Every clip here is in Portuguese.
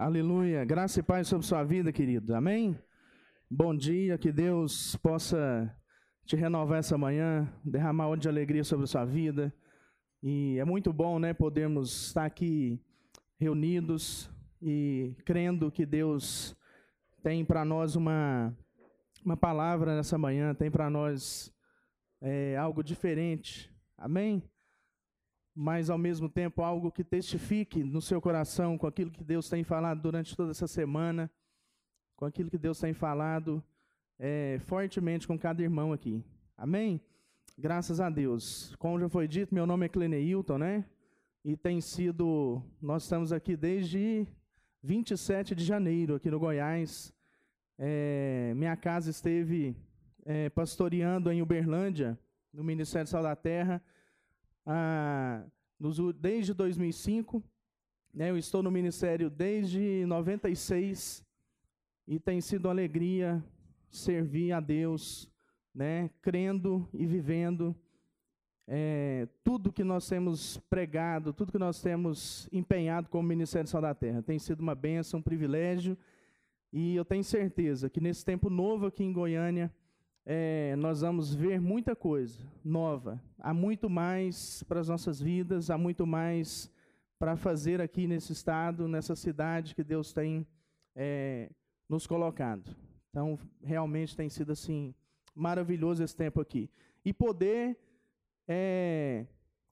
Aleluia. Graça e paz sobre sua vida, querido. Amém? Bom dia, que Deus possa te renovar essa manhã, derramar onde de alegria sobre sua vida. E é muito bom, né, podermos estar aqui reunidos e crendo que Deus tem para nós uma, uma palavra nessa manhã, tem para nós é, algo diferente. Amém? Mas ao mesmo tempo algo que testifique no seu coração com aquilo que Deus tem falado durante toda essa semana, com aquilo que Deus tem falado é, fortemente com cada irmão aqui. Amém? Graças a Deus. Como já foi dito, meu nome é Cleneilton, né? E tem sido. Nós estamos aqui desde 27 de janeiro, aqui no Goiás. É, minha casa esteve é, pastoreando em Uberlândia, no Ministério Sal da Terra ah, nos, desde 2005. Né, eu estou no ministério desde 96 e tem sido uma alegria servir a Deus, né, crendo e vivendo é, tudo que nós temos pregado, tudo que nós temos empenhado como Ministério Sal da Terra. Tem sido uma bênção, um privilégio, e eu tenho certeza que nesse tempo novo aqui em Goiânia, é, nós vamos ver muita coisa nova. Há muito mais para as nossas vidas, há muito mais para fazer aqui nesse estado, nessa cidade que Deus tem é, nos colocado. Então, realmente tem sido assim maravilhoso esse tempo aqui. E poder é,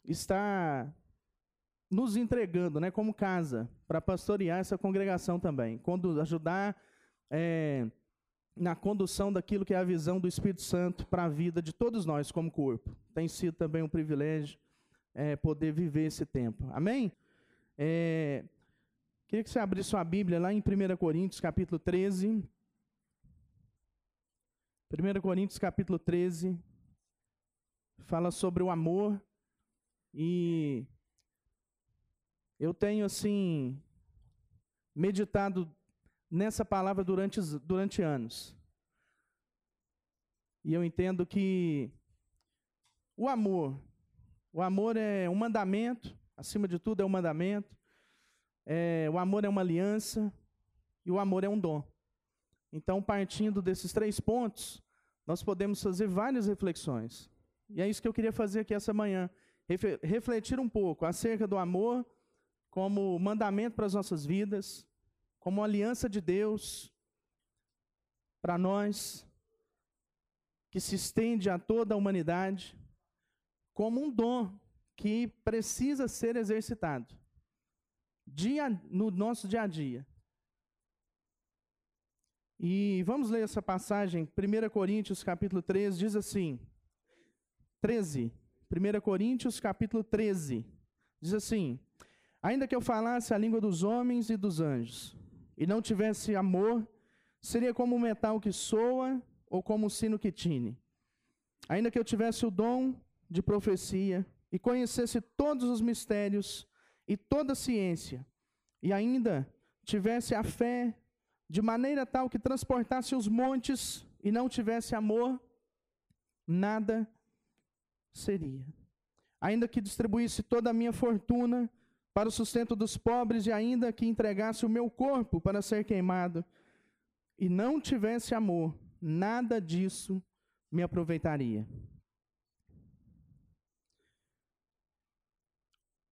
estar nos entregando, né, como casa, para pastorear essa congregação também, quando ajudar é, na condução daquilo que é a visão do Espírito Santo para a vida de todos nós como corpo. Tem sido também um privilégio é, poder viver esse tempo. Amém? É, queria que você abrisse sua Bíblia lá em 1 Coríntios, capítulo 13. 1 Coríntios, capítulo 13, fala sobre o amor e eu tenho, assim, meditado nessa palavra durante, durante anos. E eu entendo que o amor, o amor é um mandamento, acima de tudo é um mandamento. É, o amor é uma aliança e o amor é um dom. Então, partindo desses três pontos, nós podemos fazer várias reflexões. E é isso que eu queria fazer aqui essa manhã. Refletir um pouco acerca do amor como mandamento para as nossas vidas, como aliança de Deus para nós, que se estende a toda a humanidade, como um dom que precisa ser exercitado dia, no nosso dia a dia. E vamos ler essa passagem, 1 Coríntios capítulo 13, diz assim, 13, 1 Coríntios capítulo 13, diz assim, ainda que eu falasse a língua dos homens e dos anjos, e não tivesse amor, seria como um metal que soa ou como um sino que tine. Ainda que eu tivesse o dom de profecia e conhecesse todos os mistérios e toda a ciência, e ainda tivesse a fé de maneira tal que transportasse os montes e não tivesse amor, nada seria. Ainda que distribuísse toda a minha fortuna para o sustento dos pobres e ainda que entregasse o meu corpo para ser queimado e não tivesse amor, nada disso me aproveitaria.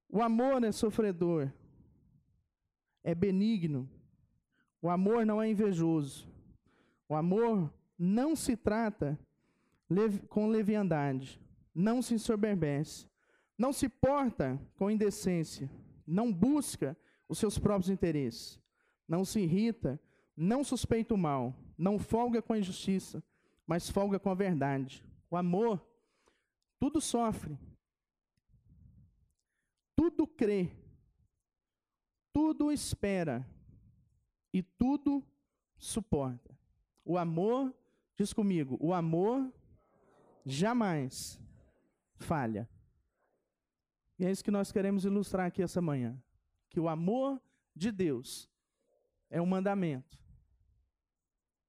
O amor é sofredor, é benigno. O amor não é invejoso. O amor não se trata com leviandade, não se ensoberbece, não se porta com indecência não busca os seus próprios interesses, não se irrita, não suspeita o mal, não folga com a injustiça, mas folga com a verdade. O amor, tudo sofre, tudo crê, tudo espera e tudo suporta. O amor, diz comigo, o amor jamais falha. E é isso que nós queremos ilustrar aqui essa manhã. Que o amor de Deus é um mandamento.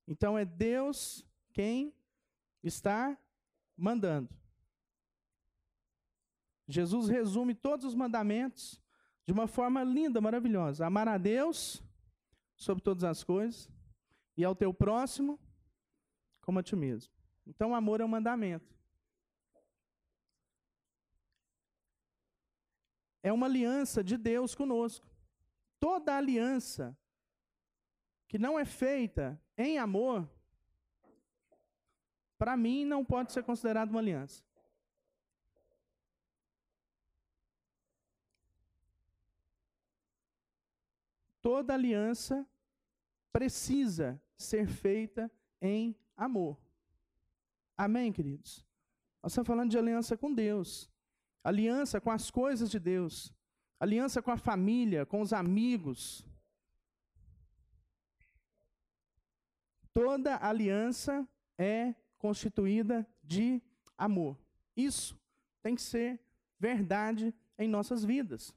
Então é Deus quem está mandando. Jesus resume todos os mandamentos de uma forma linda, maravilhosa. Amar a Deus sobre todas as coisas, e ao teu próximo como a ti mesmo. Então, o amor é um mandamento. É uma aliança de Deus conosco. Toda aliança que não é feita em amor, para mim não pode ser considerada uma aliança. Toda aliança precisa ser feita em amor. Amém, queridos? Nós estamos falando de aliança com Deus, aliança com as coisas de Deus, aliança com a família, com os amigos. Toda aliança é constituída de amor. Isso tem que ser verdade em nossas vidas.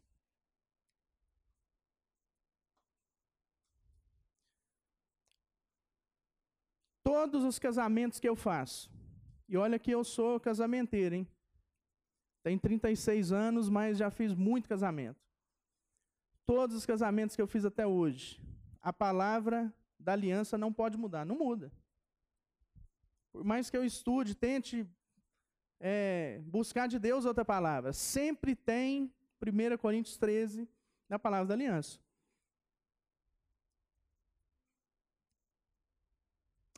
Todos os casamentos que eu faço, e olha que eu sou casamenteiro, hein? Tem 36 anos, mas já fiz muito casamento. Todos os casamentos que eu fiz até hoje, a palavra da aliança não pode mudar, não muda. Por mais que eu estude, tente é, buscar de Deus outra palavra, sempre tem 1 Coríntios 13 na palavra da aliança.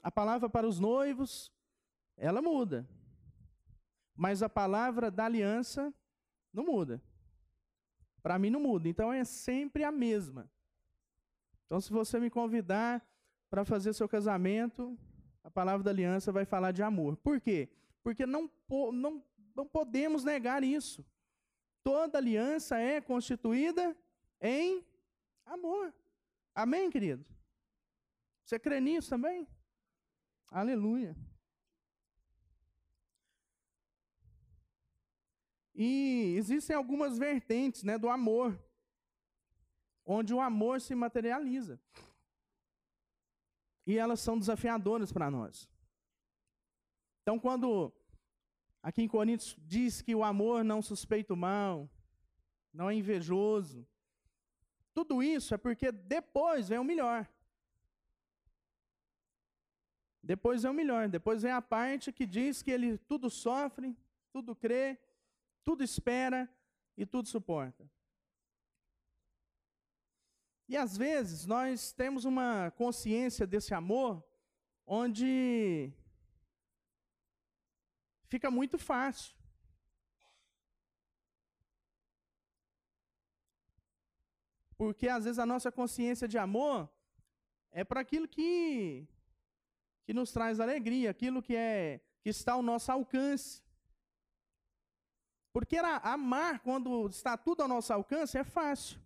A palavra para os noivos, ela muda. Mas a palavra da aliança não muda. Para mim não muda. Então é sempre a mesma. Então, se você me convidar para fazer seu casamento, a palavra da aliança vai falar de amor. Por quê? Porque não, não, não podemos negar isso. Toda aliança é constituída em amor. Amém, querido? Você crê nisso também? Aleluia. E existem algumas vertentes né, do amor, onde o amor se materializa. E elas são desafiadoras para nós. Então, quando aqui em Coríntios diz que o amor não suspeita o mal, não é invejoso, tudo isso é porque depois vem o melhor. Depois é o melhor. Depois vem a parte que diz que ele tudo sofre, tudo crê, tudo espera e tudo suporta. E às vezes nós temos uma consciência desse amor onde fica muito fácil. Porque às vezes a nossa consciência de amor é para aquilo que que nos traz alegria, aquilo que é que está ao nosso alcance. Porque amar quando está tudo ao nosso alcance é fácil.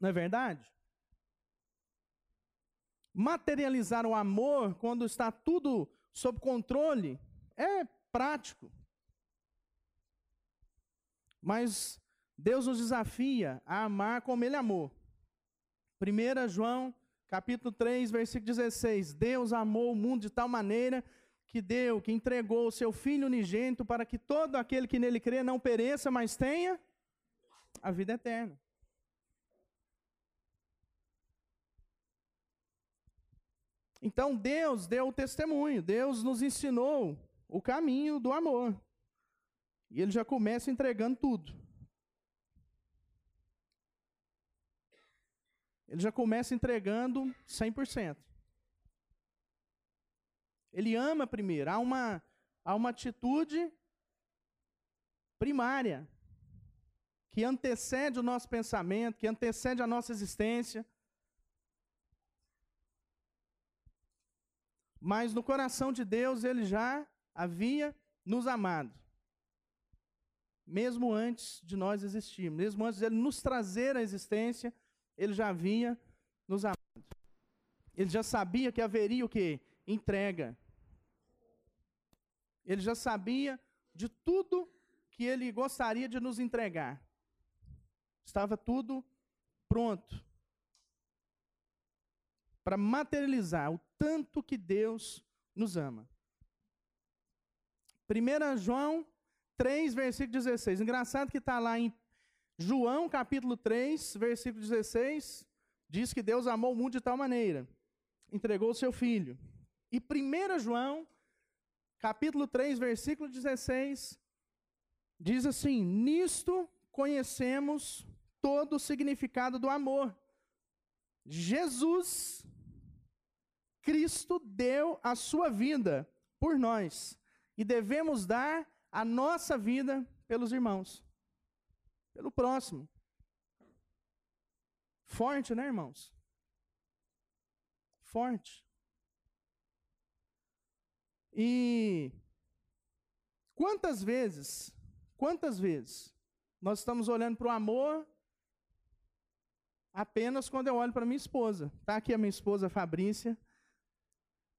Não é verdade? Materializar o amor quando está tudo sob controle é prático. Mas Deus nos desafia a amar como Ele amou. 1 João capítulo 3, versículo 16. Deus amou o mundo de tal maneira que deu, que entregou o seu Filho unigênito para que todo aquele que nele crê não pereça, mas tenha a vida eterna. Então Deus deu o testemunho, Deus nos ensinou o caminho do amor. E ele já começa entregando tudo. Ele já começa entregando 100%. Ele ama primeiro. Há uma, há uma atitude primária que antecede o nosso pensamento, que antecede a nossa existência. Mas no coração de Deus ele já havia nos amado. Mesmo antes de nós existirmos, mesmo antes de ele nos trazer à existência, ele já havia nos amado. Ele já sabia que haveria o que? Entrega. Ele já sabia de tudo que ele gostaria de nos entregar. Estava tudo pronto para materializar o tanto que Deus nos ama. 1 João 3, versículo 16. Engraçado que está lá em João capítulo 3, versículo 16, diz que Deus amou o mundo de tal maneira, entregou o seu filho. E 1 João, capítulo 3, versículo 16, diz assim: Nisto conhecemos todo o significado do amor. Jesus, Cristo, deu a sua vida por nós e devemos dar a nossa vida pelos irmãos pelo próximo. Forte, né, irmãos? Forte. E quantas vezes, quantas vezes nós estamos olhando para o amor apenas quando eu olho para minha esposa. Tá aqui a minha esposa Fabrícia,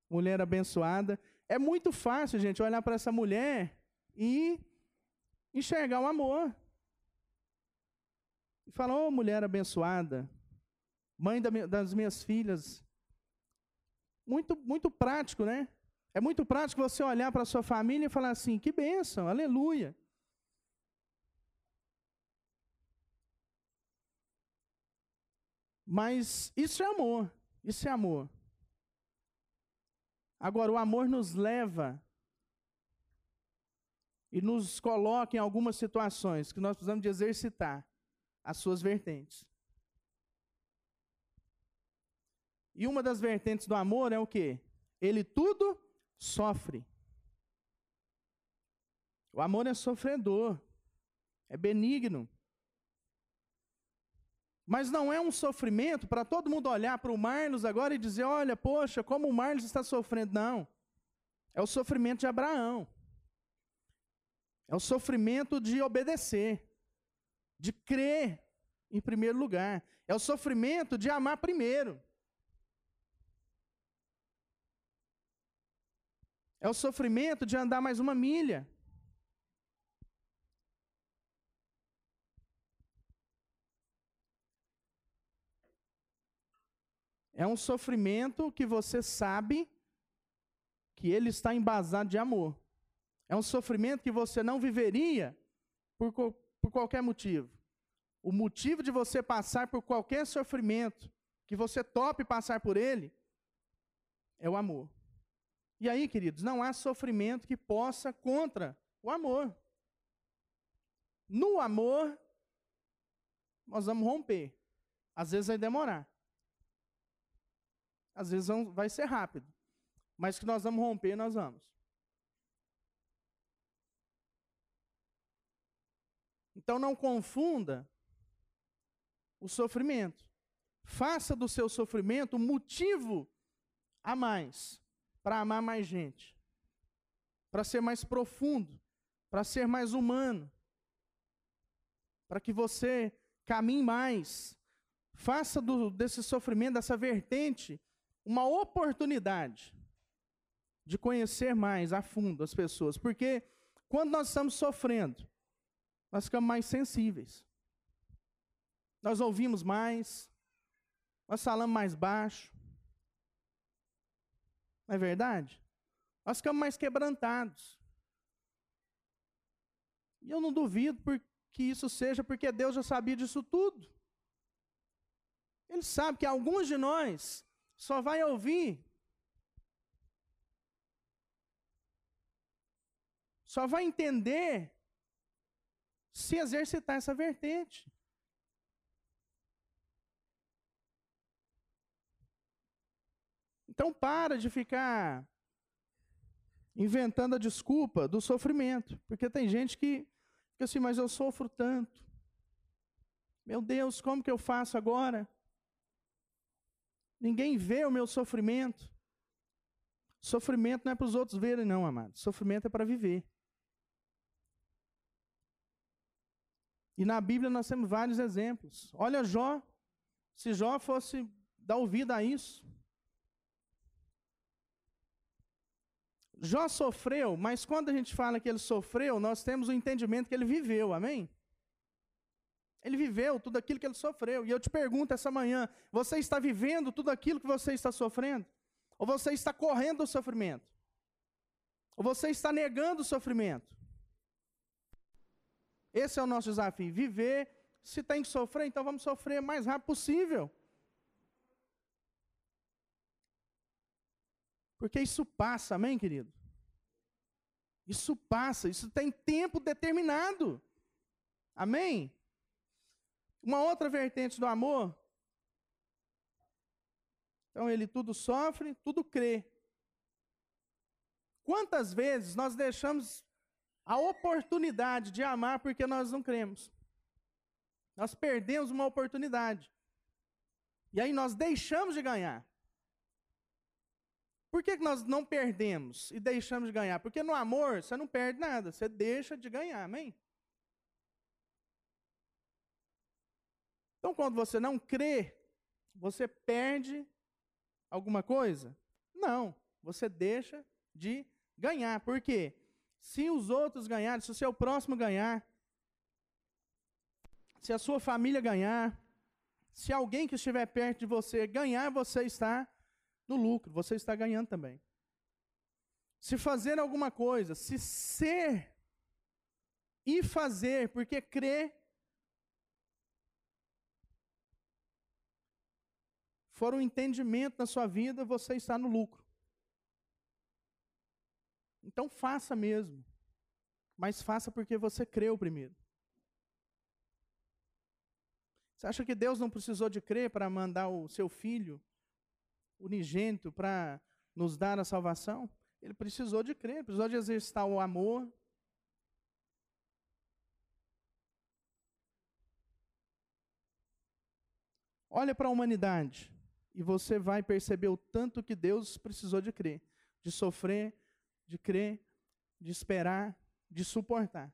mulher abençoada. É muito fácil, gente, olhar para essa mulher e enxergar o amor. E fala, ô oh, mulher abençoada, mãe das minhas filhas. Muito, muito prático, né? É muito prático você olhar para a sua família e falar assim: que bênção, aleluia. Mas isso é amor, isso é amor. Agora, o amor nos leva e nos coloca em algumas situações que nós precisamos de exercitar as suas vertentes. E uma das vertentes do amor é o quê? Ele tudo sofre. O amor é sofredor, é benigno. Mas não é um sofrimento para todo mundo olhar para o Marlos agora e dizer: olha, poxa, como o Marlos está sofrendo. Não. É o sofrimento de Abraão. É o sofrimento de obedecer de crer em primeiro lugar. É o sofrimento de amar primeiro. É o sofrimento de andar mais uma milha. É um sofrimento que você sabe que ele está embasado de amor. É um sofrimento que você não viveria por, por qualquer motivo. O motivo de você passar por qualquer sofrimento, que você tope passar por ele, é o amor. E aí, queridos, não há sofrimento que possa contra o amor. No amor, nós vamos romper. Às vezes vai demorar. Às vezes vai ser rápido. Mas que nós vamos romper, nós vamos. Então não confunda o sofrimento. Faça do seu sofrimento um motivo a mais para amar mais gente, para ser mais profundo, para ser mais humano, para que você caminhe mais. Faça do, desse sofrimento, dessa vertente, uma oportunidade de conhecer mais a fundo as pessoas, porque quando nós estamos sofrendo, nós ficamos mais sensíveis. Nós ouvimos mais, nós falamos mais baixo. Não é verdade? Nós ficamos mais quebrantados. E eu não duvido que isso seja porque Deus já sabia disso tudo. Ele sabe que alguns de nós só vai ouvir, só vai entender se exercitar essa vertente. Então para de ficar inventando a desculpa do sofrimento, porque tem gente que fica assim, mas eu sofro tanto. Meu Deus, como que eu faço agora? Ninguém vê o meu sofrimento. Sofrimento não é para os outros verem, não, amado. Sofrimento é para viver. E na Bíblia nós temos vários exemplos. Olha Jó. Se Jó fosse dar ouvido a isso, Jó sofreu, mas quando a gente fala que ele sofreu, nós temos o entendimento que ele viveu, amém? Ele viveu tudo aquilo que ele sofreu. E eu te pergunto essa manhã: você está vivendo tudo aquilo que você está sofrendo? Ou você está correndo do sofrimento? Ou você está negando o sofrimento? Esse é o nosso desafio: viver Se tem que sofrer, então vamos sofrer o mais rápido possível. Porque isso passa, amém, querido? Isso passa, isso tem tempo determinado. Amém? Uma outra vertente do amor. Então ele tudo sofre, tudo crê. Quantas vezes nós deixamos a oportunidade de amar porque nós não cremos? Nós perdemos uma oportunidade. E aí nós deixamos de ganhar. Por que nós não perdemos e deixamos de ganhar? Porque no amor você não perde nada, você deixa de ganhar, amém? Então, quando você não crê, você perde alguma coisa? Não, você deixa de ganhar. Por quê? Se os outros ganharem, se o seu próximo ganhar, se a sua família ganhar, se alguém que estiver perto de você ganhar, você está no lucro, você está ganhando também. Se fazer alguma coisa, se ser e fazer, porque crer for um entendimento na sua vida, você está no lucro. Então faça mesmo. Mas faça porque você creu primeiro. Você acha que Deus não precisou de crer para mandar o seu filho unigênito para nos dar a salvação? Ele precisou de crer, precisou de exercitar o amor. Olha para a humanidade e você vai perceber o tanto que Deus precisou de crer, de sofrer, de crer, de esperar, de suportar.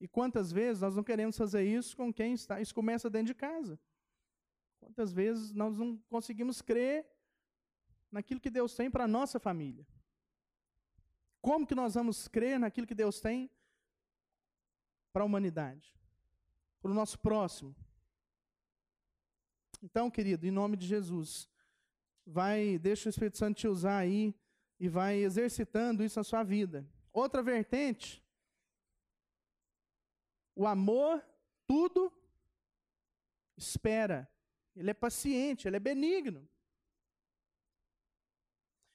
E quantas vezes nós não queremos fazer isso com quem está? Isso começa dentro de casa. Quantas vezes nós não conseguimos crer naquilo que Deus tem para a nossa família? Como que nós vamos crer naquilo que Deus tem para a humanidade? Para o nosso próximo? Então, querido, em nome de Jesus, vai, deixa o Espírito Santo te usar aí e vai exercitando isso na sua vida. Outra vertente, o amor, tudo espera. Ele é paciente, ele é benigno.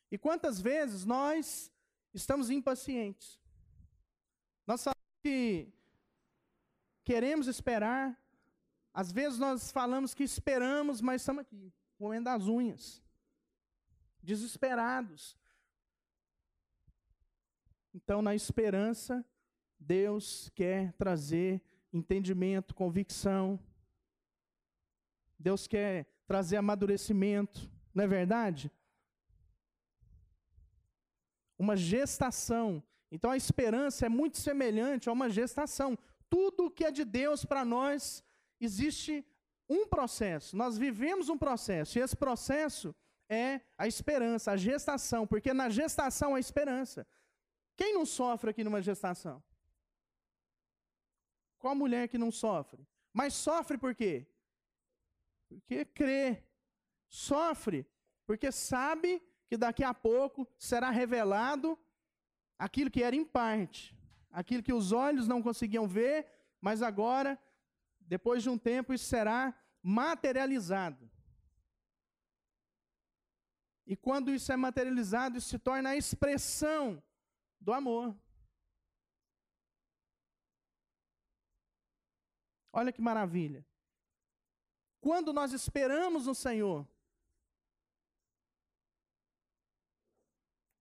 E quantas vezes nós estamos impacientes? Nós sabemos que queremos esperar, às vezes nós falamos que esperamos, mas estamos aqui, moendo as unhas, desesperados. Então, na esperança, Deus quer trazer entendimento, convicção. Deus quer trazer amadurecimento, não é verdade? Uma gestação. Então a esperança é muito semelhante a uma gestação. Tudo que é de Deus para nós existe um processo, nós vivemos um processo, e esse processo é a esperança, a gestação, porque na gestação há esperança. Quem não sofre aqui numa gestação? Qual mulher que não sofre? Mas sofre por quê? Porque crê. Sofre porque sabe que daqui a pouco será revelado aquilo que era em parte, aquilo que os olhos não conseguiam ver, mas agora depois de um tempo, isso será materializado. E quando isso é materializado, isso se torna a expressão do amor. Olha que maravilha. Quando nós esperamos no Senhor,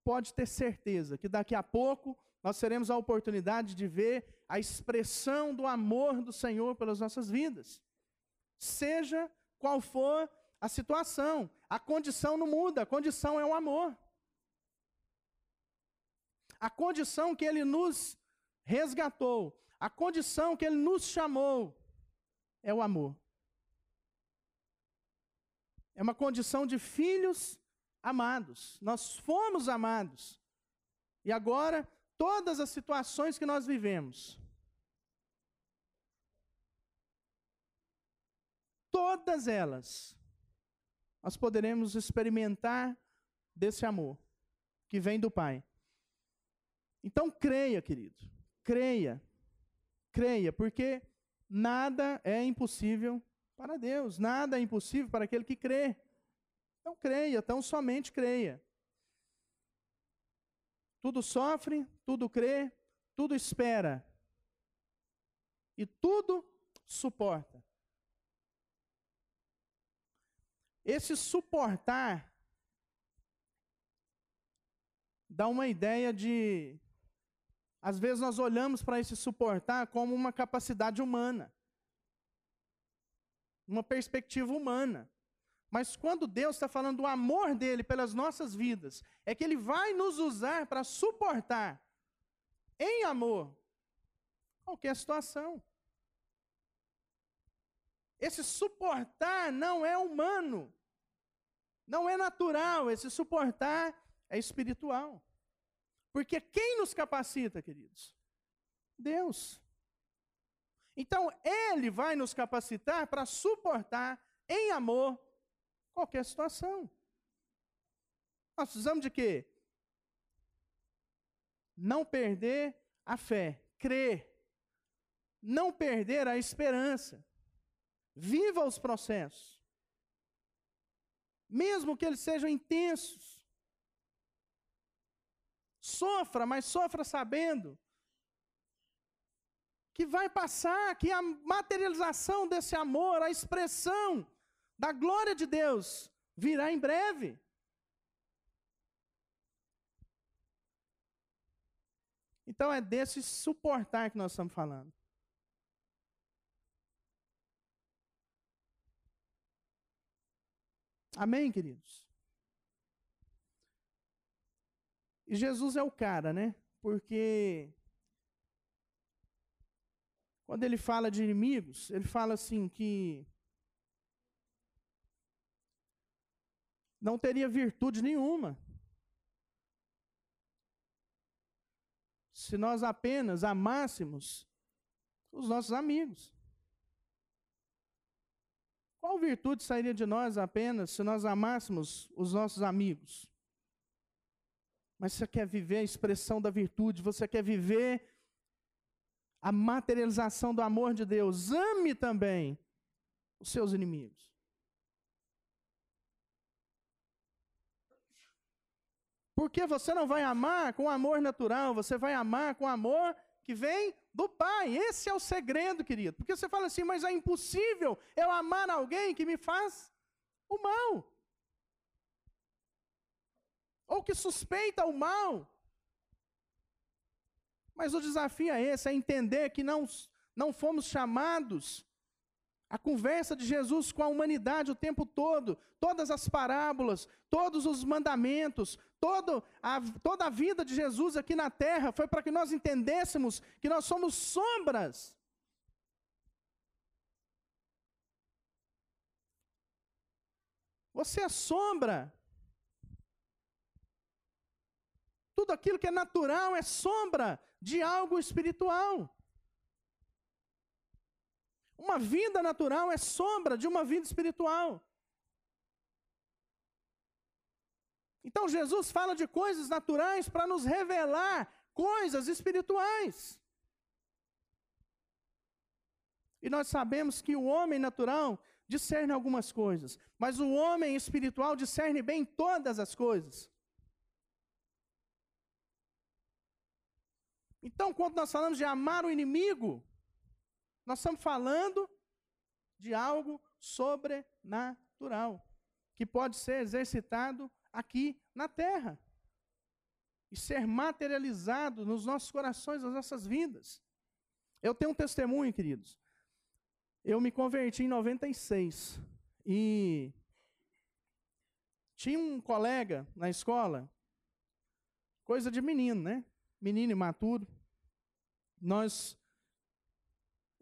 pode ter certeza que daqui a pouco nós teremos a oportunidade de ver a expressão do amor do Senhor pelas nossas vidas. Seja qual for a situação, a condição não muda, a condição é o amor. A condição que ele nos resgatou, a condição que ele nos chamou é o amor. É uma condição de filhos amados. Nós fomos amados. E agora todas as situações que nós vivemos, todas elas, nós poderemos experimentar desse amor que vem do Pai. Então creia, querido, creia, creia, porque nada é impossível para Deus, nada é impossível para aquele que crê. Então creia, então somente creia. Tudo sofre, tudo crê, tudo espera. E tudo suporta. Esse suportar dá uma ideia de. Às vezes nós olhamos para esse suportar como uma capacidade humana, uma perspectiva humana. Mas quando Deus está falando do amor dele pelas nossas vidas, é que ele vai nos usar para suportar em amor qualquer situação. Esse suportar não é humano, não é natural, esse suportar é espiritual. Porque quem nos capacita, queridos? Deus. Então, Ele vai nos capacitar para suportar em amor qualquer situação. Nós precisamos de quê? Não perder a fé, crer. Não perder a esperança. Viva os processos. Mesmo que eles sejam intensos. Sofra, mas sofra sabendo que vai passar, que a materialização desse amor, a expressão da glória de Deus virá em breve. Então é desse suportar que nós estamos falando. Amém, queridos? E Jesus é o cara, né? Porque quando ele fala de inimigos, ele fala assim que não teria virtude nenhuma. Se nós apenas amássemos os nossos amigos. Qual virtude sairia de nós apenas se nós amássemos os nossos amigos? Mas você quer viver a expressão da virtude, você quer viver a materialização do amor de Deus. Ame também os seus inimigos. Porque você não vai amar com amor natural, você vai amar com amor que vem do Pai. Esse é o segredo, querido. Porque você fala assim, mas é impossível eu amar alguém que me faz o mal. Ou que suspeita o mal. Mas o desafio é esse, é entender que não, não fomos chamados a conversa de Jesus com a humanidade o tempo todo, todas as parábolas, todos os mandamentos, todo a, toda a vida de Jesus aqui na terra foi para que nós entendêssemos que nós somos sombras. Você é sombra. Tudo aquilo que é natural é sombra de algo espiritual. Uma vida natural é sombra de uma vida espiritual. Então Jesus fala de coisas naturais para nos revelar coisas espirituais. E nós sabemos que o homem natural discerne algumas coisas, mas o homem espiritual discerne bem todas as coisas. Então, quando nós falamos de amar o inimigo, nós estamos falando de algo sobrenatural, que pode ser exercitado aqui na terra e ser materializado nos nossos corações, nas nossas vidas. Eu tenho um testemunho, queridos. Eu me converti em 96 e tinha um colega na escola, coisa de menino, né? Menino imaturo. Nós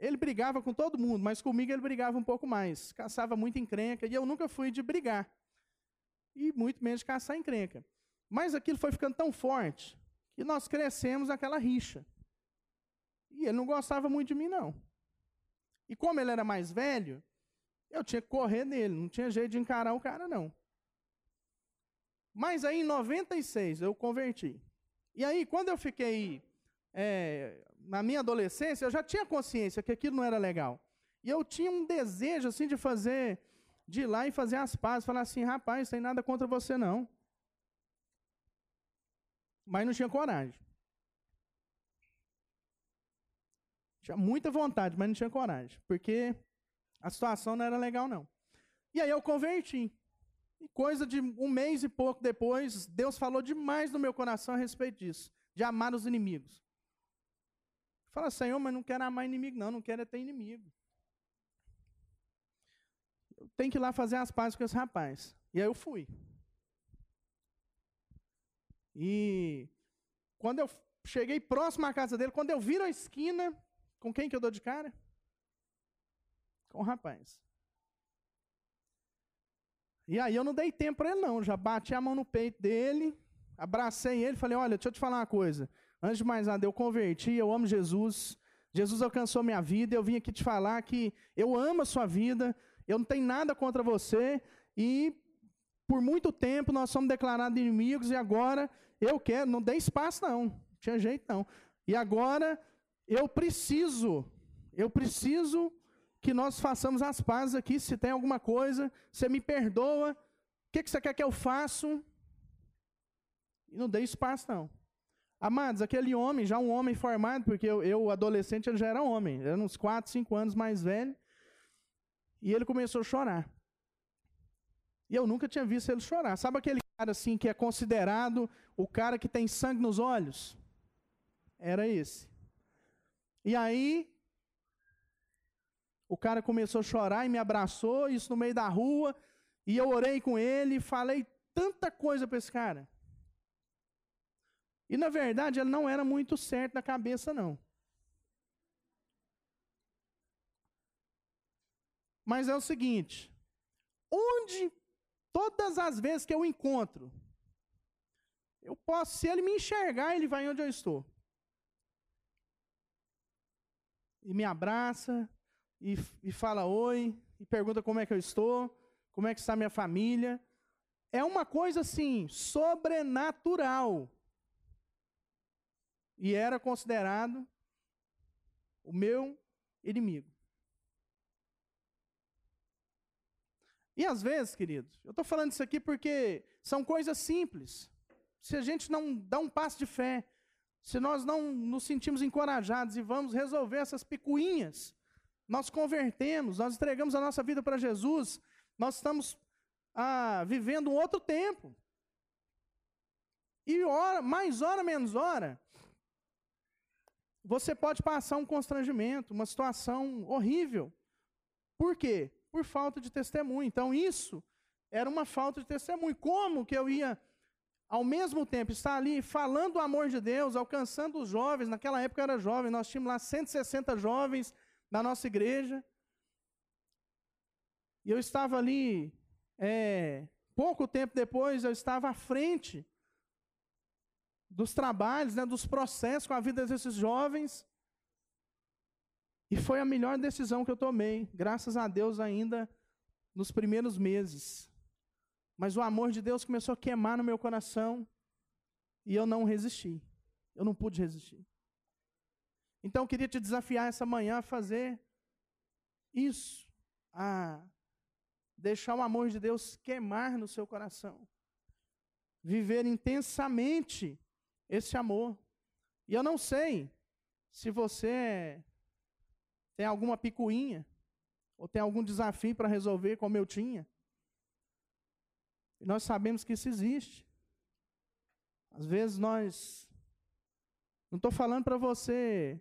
ele brigava com todo mundo, mas comigo ele brigava um pouco mais. Caçava muito encrenca, e eu nunca fui de brigar. E muito menos de caçar encrenca. Mas aquilo foi ficando tão forte que nós crescemos aquela rixa. E ele não gostava muito de mim, não. E como ele era mais velho, eu tinha que correr nele, não tinha jeito de encarar o cara, não. Mas aí em 96 eu converti. E aí, quando eu fiquei é, na minha adolescência, eu já tinha consciência que aquilo não era legal. E eu tinha um desejo assim de fazer, de ir lá e fazer as pazes, falar assim, rapaz, não tem nada contra você não. Mas não tinha coragem. Tinha muita vontade, mas não tinha coragem, porque a situação não era legal não. E aí eu converti. E coisa de um mês e pouco depois, Deus falou demais no meu coração a respeito disso, de amar os inimigos. Fala, Senhor, mas não quero amar inimigo, não, não quero é ter inimigo. Eu tenho que ir lá fazer as pazes com esse rapaz. E aí eu fui. E quando eu cheguei próximo à casa dele, quando eu viro a esquina, com quem que eu dou de cara? Com o rapaz. E aí eu não dei tempo para ele, não. Já bati a mão no peito dele, abracei ele, falei: olha, deixa eu te falar uma coisa. Antes de mais nada, eu converti, eu amo Jesus. Jesus alcançou minha vida. Eu vim aqui te falar que eu amo a sua vida. Eu não tenho nada contra você. E por muito tempo nós somos declarados inimigos. E agora eu quero, não dei espaço, não. Não tinha jeito, não. E agora eu preciso, eu preciso que nós façamos as pazes aqui. Se tem alguma coisa, você me perdoa. O que, que você quer que eu faça? E não dei espaço, não. Amados, aquele homem, já um homem formado, porque eu, eu adolescente, ele já era homem, era uns 4, 5 anos mais velho, e ele começou a chorar. E eu nunca tinha visto ele chorar. Sabe aquele cara assim que é considerado o cara que tem sangue nos olhos? Era esse. E aí, o cara começou a chorar e me abraçou, isso no meio da rua, e eu orei com ele falei tanta coisa para esse cara. E na verdade ele não era muito certo na cabeça, não. Mas é o seguinte: onde todas as vezes que eu encontro, eu posso, se ele me enxergar, ele vai onde eu estou. E me abraça, e, e fala oi, e pergunta como é que eu estou, como é que está minha família. É uma coisa assim, sobrenatural. E era considerado o meu inimigo. E às vezes, queridos, eu estou falando isso aqui porque são coisas simples. Se a gente não dá um passo de fé, se nós não nos sentimos encorajados e vamos resolver essas picuinhas, nós convertemos, nós entregamos a nossa vida para Jesus, nós estamos ah, vivendo um outro tempo. E hora, mais hora, menos hora, você pode passar um constrangimento, uma situação horrível. Por quê? Por falta de testemunho. Então, isso era uma falta de testemunho. Como que eu ia, ao mesmo tempo, estar ali falando o amor de Deus, alcançando os jovens? Naquela época eu era jovem, nós tínhamos lá 160 jovens na nossa igreja. E eu estava ali, é, pouco tempo depois, eu estava à frente dos trabalhos, né, dos processos com a vida desses jovens. E foi a melhor decisão que eu tomei, graças a Deus, ainda nos primeiros meses. Mas o amor de Deus começou a queimar no meu coração e eu não resisti. Eu não pude resistir. Então eu queria te desafiar essa manhã a fazer isso, a deixar o amor de Deus queimar no seu coração. Viver intensamente esse amor. E eu não sei se você tem alguma picuinha ou tem algum desafio para resolver como eu tinha. E nós sabemos que isso existe. Às vezes nós não estou falando para você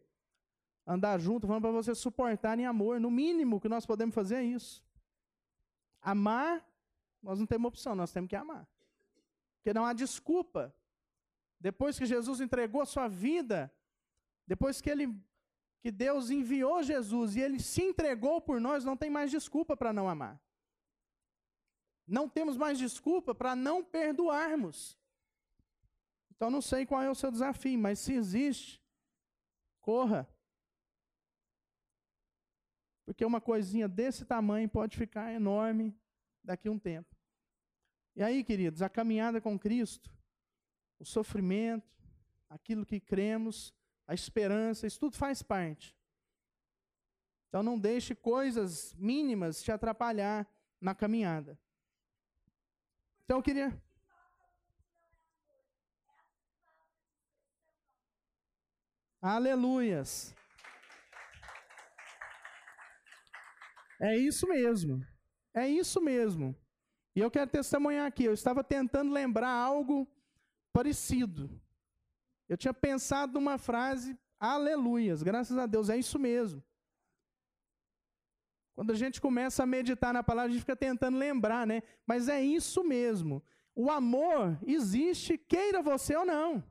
andar junto, falando para você suportar em amor. No mínimo que nós podemos fazer é isso. Amar, nós não temos opção, nós temos que amar. Porque não há desculpa depois que Jesus entregou a sua vida, depois que ele que Deus enviou Jesus e ele se entregou por nós, não tem mais desculpa para não amar. Não temos mais desculpa para não perdoarmos. Então não sei qual é o seu desafio, mas se existe, corra. Porque uma coisinha desse tamanho pode ficar enorme daqui a um tempo. E aí, queridos, a caminhada com Cristo o sofrimento, aquilo que cremos, a esperança, isso tudo faz parte. Então não deixe coisas mínimas te atrapalhar na caminhada. Então eu queria. Aleluias. É isso mesmo. É isso mesmo. E eu quero testemunhar aqui. Eu estava tentando lembrar algo parecido. Eu tinha pensado numa frase, aleluias, graças a Deus, é isso mesmo. Quando a gente começa a meditar na palavra, a gente fica tentando lembrar, né? Mas é isso mesmo. O amor existe, queira você ou não.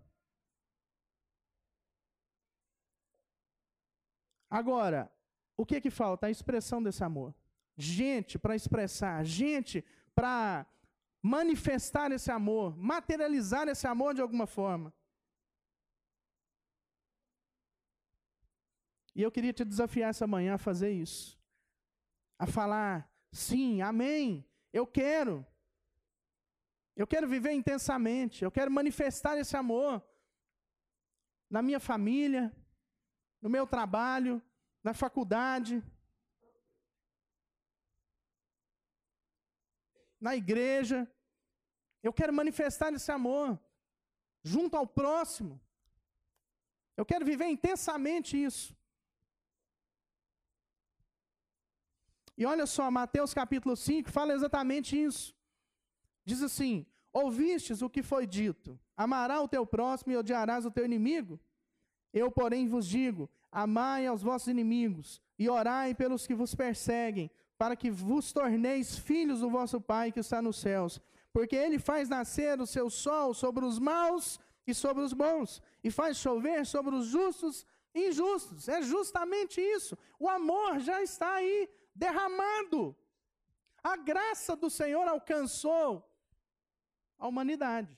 Agora, o que que falta? A expressão desse amor. Gente para expressar, gente para manifestar esse amor, materializar esse amor de alguma forma. E eu queria te desafiar essa manhã a fazer isso. A falar, sim, amém, eu quero. Eu quero viver intensamente, eu quero manifestar esse amor na minha família, no meu trabalho, na faculdade, na igreja. Eu quero manifestar esse amor junto ao próximo. Eu quero viver intensamente isso. E olha só, Mateus capítulo 5 fala exatamente isso. Diz assim: Ouvistes o que foi dito: Amará o teu próximo e odiarás o teu inimigo? Eu, porém, vos digo: Amai aos vossos inimigos e orai pelos que vos perseguem, para que vos torneis filhos do vosso Pai que está nos céus. Porque ele faz nascer o seu sol sobre os maus e sobre os bons, e faz chover sobre os justos e injustos. É justamente isso. O amor já está aí, derramado. A graça do Senhor alcançou a humanidade.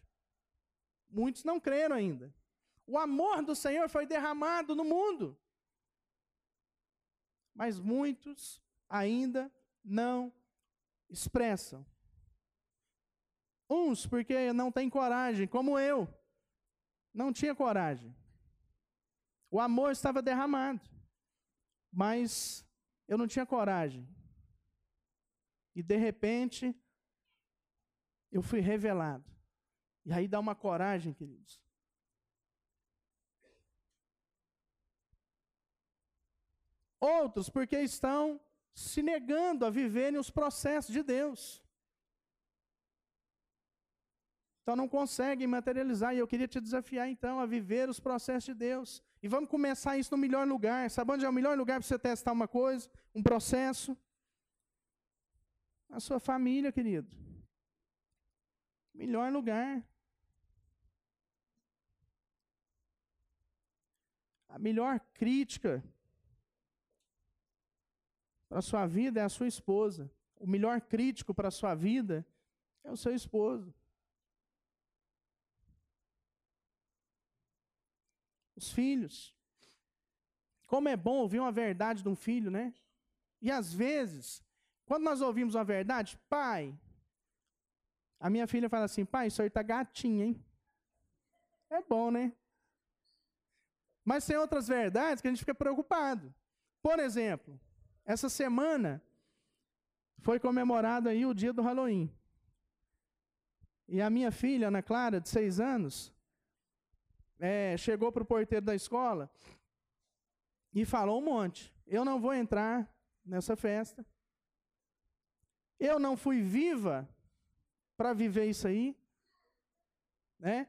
Muitos não creram ainda. O amor do Senhor foi derramado no mundo. Mas muitos ainda não expressam. Uns porque não têm coragem, como eu. Não tinha coragem. O amor estava derramado. Mas eu não tinha coragem. E de repente, eu fui revelado. E aí dá uma coragem, queridos. Outros porque estão se negando a viverem os processos de Deus. Então não conseguem materializar. E eu queria te desafiar então a viver os processos de Deus. E vamos começar isso no melhor lugar. Sabe onde é o melhor lugar para você testar uma coisa, um processo? A sua família, querido. Melhor lugar. A melhor crítica para a sua vida é a sua esposa. O melhor crítico para a sua vida é o seu esposo. Os filhos. Como é bom ouvir uma verdade de um filho, né? E às vezes, quando nós ouvimos uma verdade, pai, a minha filha fala assim, pai, isso aí tá gatinho, hein? É bom, né? Mas tem outras verdades que a gente fica preocupado. Por exemplo, essa semana foi comemorado aí o dia do Halloween. E a minha filha, Ana Clara, de seis anos, é, chegou para o porteiro da escola e falou um monte. Eu não vou entrar nessa festa. Eu não fui viva para viver isso aí. Né?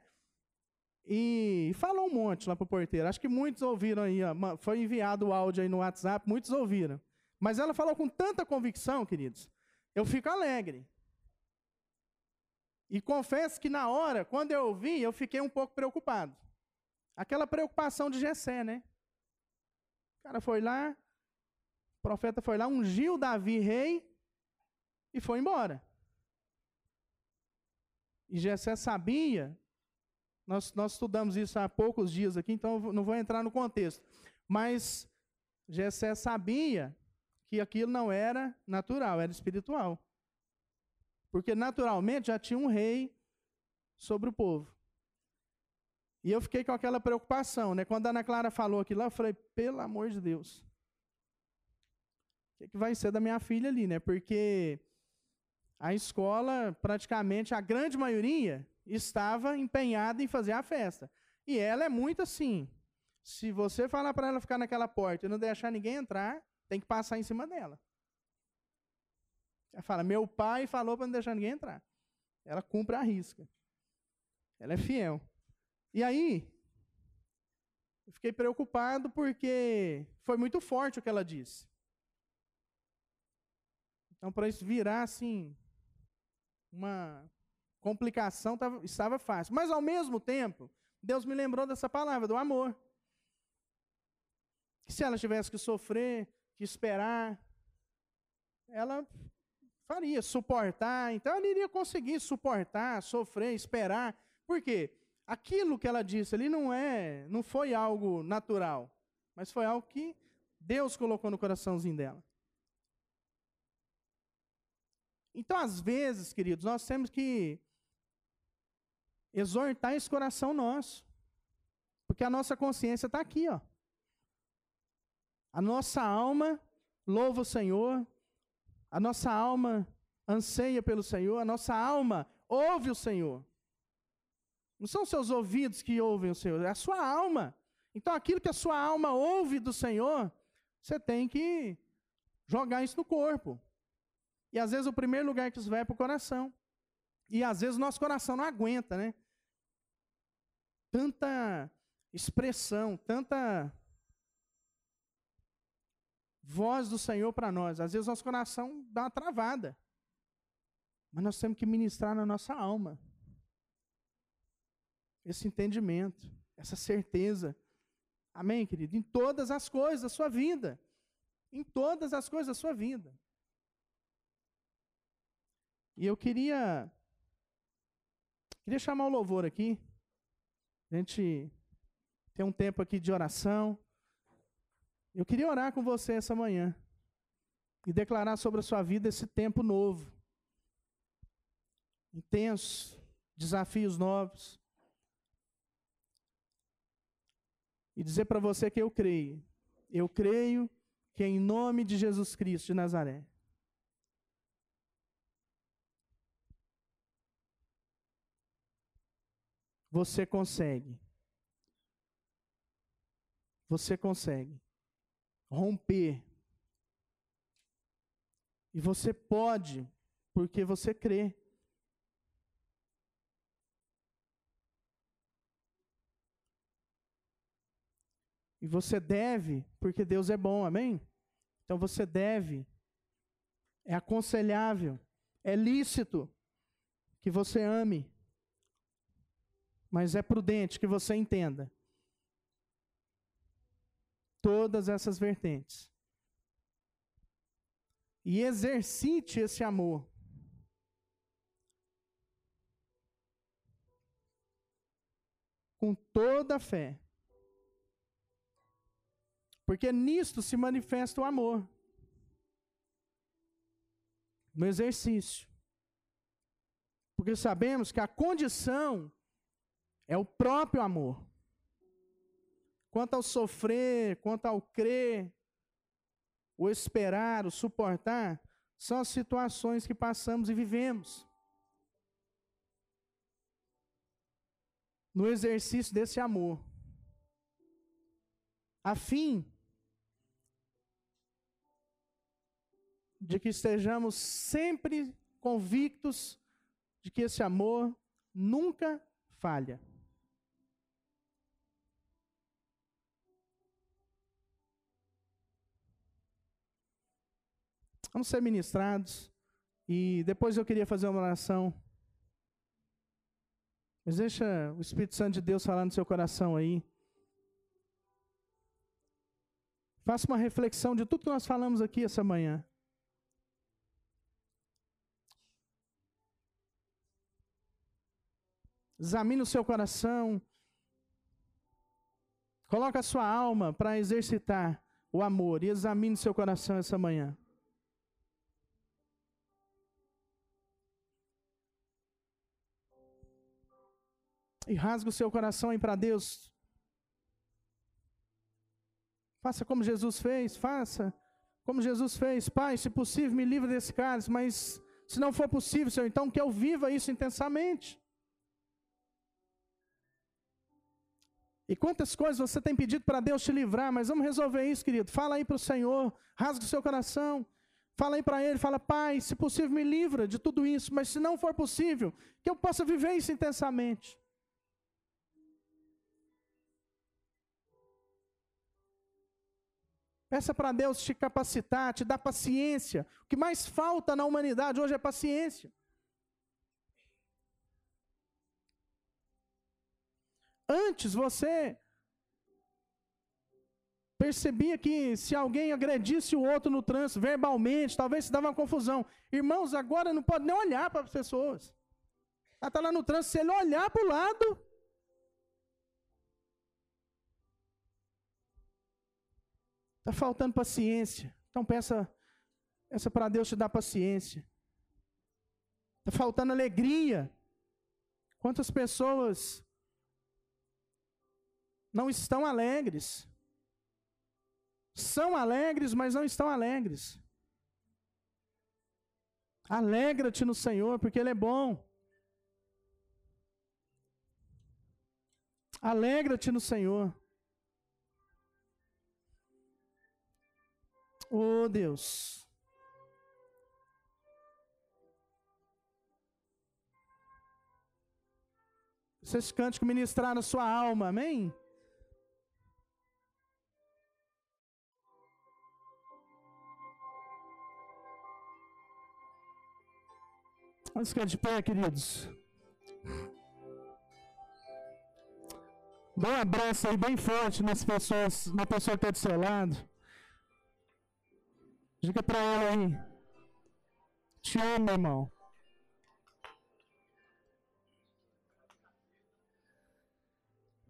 E falou um monte lá para o porteiro. Acho que muitos ouviram aí. Ó, foi enviado o áudio aí no WhatsApp, muitos ouviram. Mas ela falou com tanta convicção, queridos, eu fico alegre. E confesso que na hora, quando eu ouvi, eu fiquei um pouco preocupado. Aquela preocupação de Jessé, né? O cara foi lá, o profeta foi lá, ungiu Davi rei e foi embora. E Jessé sabia, nós, nós estudamos isso há poucos dias aqui, então não vou entrar no contexto. Mas Jessé sabia que aquilo não era natural, era espiritual. Porque naturalmente já tinha um rei sobre o povo. E eu fiquei com aquela preocupação, né? Quando a Ana Clara falou aquilo lá, eu falei, pelo amor de Deus. O que, que vai ser da minha filha ali, né? Porque a escola, praticamente, a grande maioria, estava empenhada em fazer a festa. E ela é muito assim. Se você falar para ela ficar naquela porta e não deixar ninguém entrar, tem que passar em cima dela. Ela fala: Meu pai falou para não deixar ninguém entrar. Ela cumpre a risca. Ela é fiel. E aí, eu fiquei preocupado porque foi muito forte o que ela disse. Então, para isso virar assim, uma complicação, tava, estava fácil. Mas, ao mesmo tempo, Deus me lembrou dessa palavra, do amor. Que se ela tivesse que sofrer, que esperar, ela faria, suportar. Então, ela iria conseguir suportar, sofrer, esperar. Por quê? Aquilo que ela disse ali não é, não foi algo natural, mas foi algo que Deus colocou no coraçãozinho dela. Então, às vezes, queridos, nós temos que exortar esse coração nosso. Porque a nossa consciência está aqui, ó. A nossa alma louva o Senhor, a nossa alma anseia pelo Senhor, a nossa alma ouve o Senhor. Não são seus ouvidos que ouvem o Senhor, é a sua alma. Então, aquilo que a sua alma ouve do Senhor, você tem que jogar isso no corpo. E às vezes o primeiro lugar que isso vai é para o coração. E às vezes o nosso coração não aguenta, né? Tanta expressão, tanta voz do Senhor para nós. Às vezes nosso coração dá uma travada. Mas nós temos que ministrar na nossa alma. Esse entendimento, essa certeza. Amém, querido? Em todas as coisas da sua vida. Em todas as coisas da sua vida. E eu queria queria chamar o louvor aqui. A gente tem um tempo aqui de oração. Eu queria orar com você essa manhã e declarar sobre a sua vida esse tempo novo. Intenso, desafios novos. E dizer para você que eu creio. Eu creio que em nome de Jesus Cristo de Nazaré, Você consegue. Você consegue romper. E você pode, porque você crê. E você deve, porque Deus é bom, amém? Então você deve, é aconselhável, é lícito que você ame mas é prudente que você entenda todas essas vertentes. E exercite esse amor. Com toda a fé. Porque nisto se manifesta o amor. No exercício. Porque sabemos que a condição é o próprio amor. Quanto ao sofrer, quanto ao crer, o esperar, o suportar, são as situações que passamos e vivemos. No exercício desse amor. A fim de que estejamos sempre convictos de que esse amor nunca falha. Vamos ser ministrados. E depois eu queria fazer uma oração. Mas deixa o Espírito Santo de Deus falar no seu coração aí. Faça uma reflexão de tudo que nós falamos aqui essa manhã. Examine o seu coração. Coloque a sua alma para exercitar o amor e examine o seu coração essa manhã. E rasga o seu coração aí para Deus. Faça como Jesus fez, faça como Jesus fez. Pai, se possível, me livre desse cálice, mas se não for possível, Senhor, então que eu viva isso intensamente. E quantas coisas você tem pedido para Deus te livrar, mas vamos resolver isso, querido. Fala aí para o Senhor, rasga o seu coração. Fala aí para Ele, fala, Pai, se possível, me livra de tudo isso, mas se não for possível, que eu possa viver isso intensamente. Peça para Deus te capacitar, te dar paciência. O que mais falta na humanidade hoje é paciência. Antes você percebia que se alguém agredisse o outro no trânsito verbalmente, talvez se dava uma confusão. Irmãos, agora não pode nem olhar para as pessoas. Ela está lá no trânsito, se ele olhar para o lado, Está faltando paciência. Então peça, peça para Deus te dar paciência. Está faltando alegria. Quantas pessoas não estão alegres? São alegres, mas não estão alegres. Alegra-te no Senhor, porque Ele é bom. Alegra-te no Senhor. Oh Deus. Esses cânticos ministrar na sua alma, amém? Vamos ficar de pé, queridos. Dá um abraço aí bem forte nas pessoas, na pessoa que está do seu lado. Diga para ela aí. Te amo, irmão.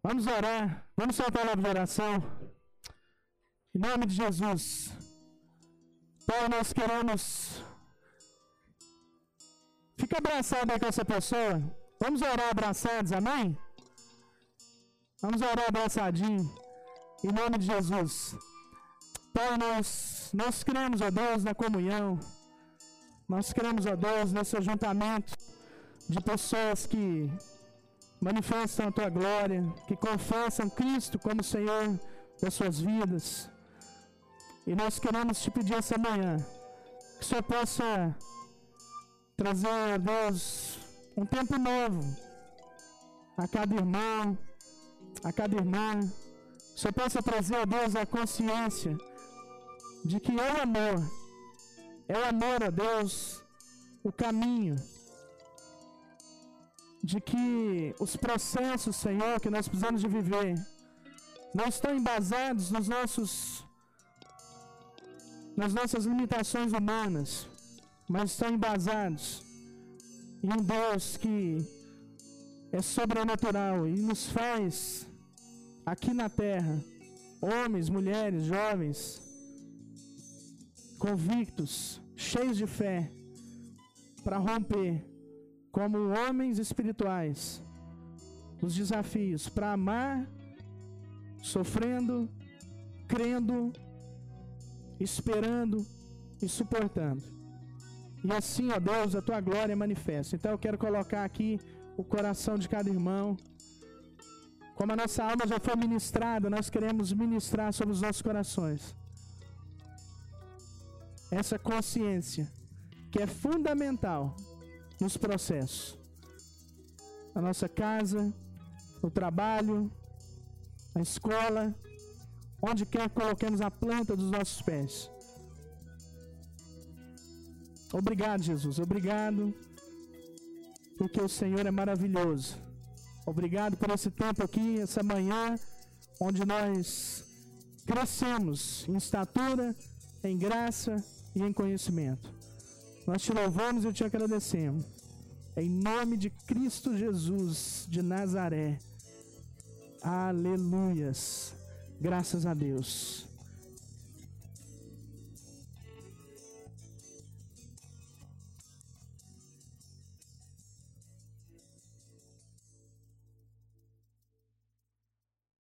Vamos orar. Vamos soltar a oração. Em nome de Jesus. Pai, nós queremos. Fica abraçado aí com essa pessoa. Vamos orar abraçados, amém? Vamos orar abraçadinho. Em nome de Jesus. Pai, nós, nós cremos, ó Deus, na comunhão. Nós cremos, ó Deus, nesse ajuntamento de pessoas que manifestam a tua glória, que confessam Cristo como Senhor das suas vidas. E nós queremos te pedir essa manhã que o Senhor possa trazer, Deus, um tempo novo a cada irmão, a cada irmã. Que o Senhor possa trazer, Deus, a consciência de que é o amor, é o amor a Deus, o caminho, de que os processos, Senhor, que nós precisamos de viver, não estão embasados nos nossos nas nossas limitações humanas, mas estão embasados em um Deus que é sobrenatural e nos faz aqui na terra, homens, mulheres, jovens, convictos, cheios de fé, para romper como homens espirituais os desafios para amar, sofrendo, crendo, esperando e suportando. E assim, ó Deus, a tua glória manifesta. Então eu quero colocar aqui o coração de cada irmão. Como a nossa alma já foi ministrada, nós queremos ministrar sobre os nossos corações essa consciência que é fundamental nos processos. Na nossa casa, no trabalho, na escola, onde quer que coloquemos a planta dos nossos pés. Obrigado, Jesus. Obrigado, porque o Senhor é maravilhoso. Obrigado por esse tempo aqui, essa manhã, onde nós crescemos em estatura, em graça e em conhecimento. Nós te louvamos e te agradecemos. Em nome de Cristo Jesus de Nazaré. Aleluias. Graças a Deus.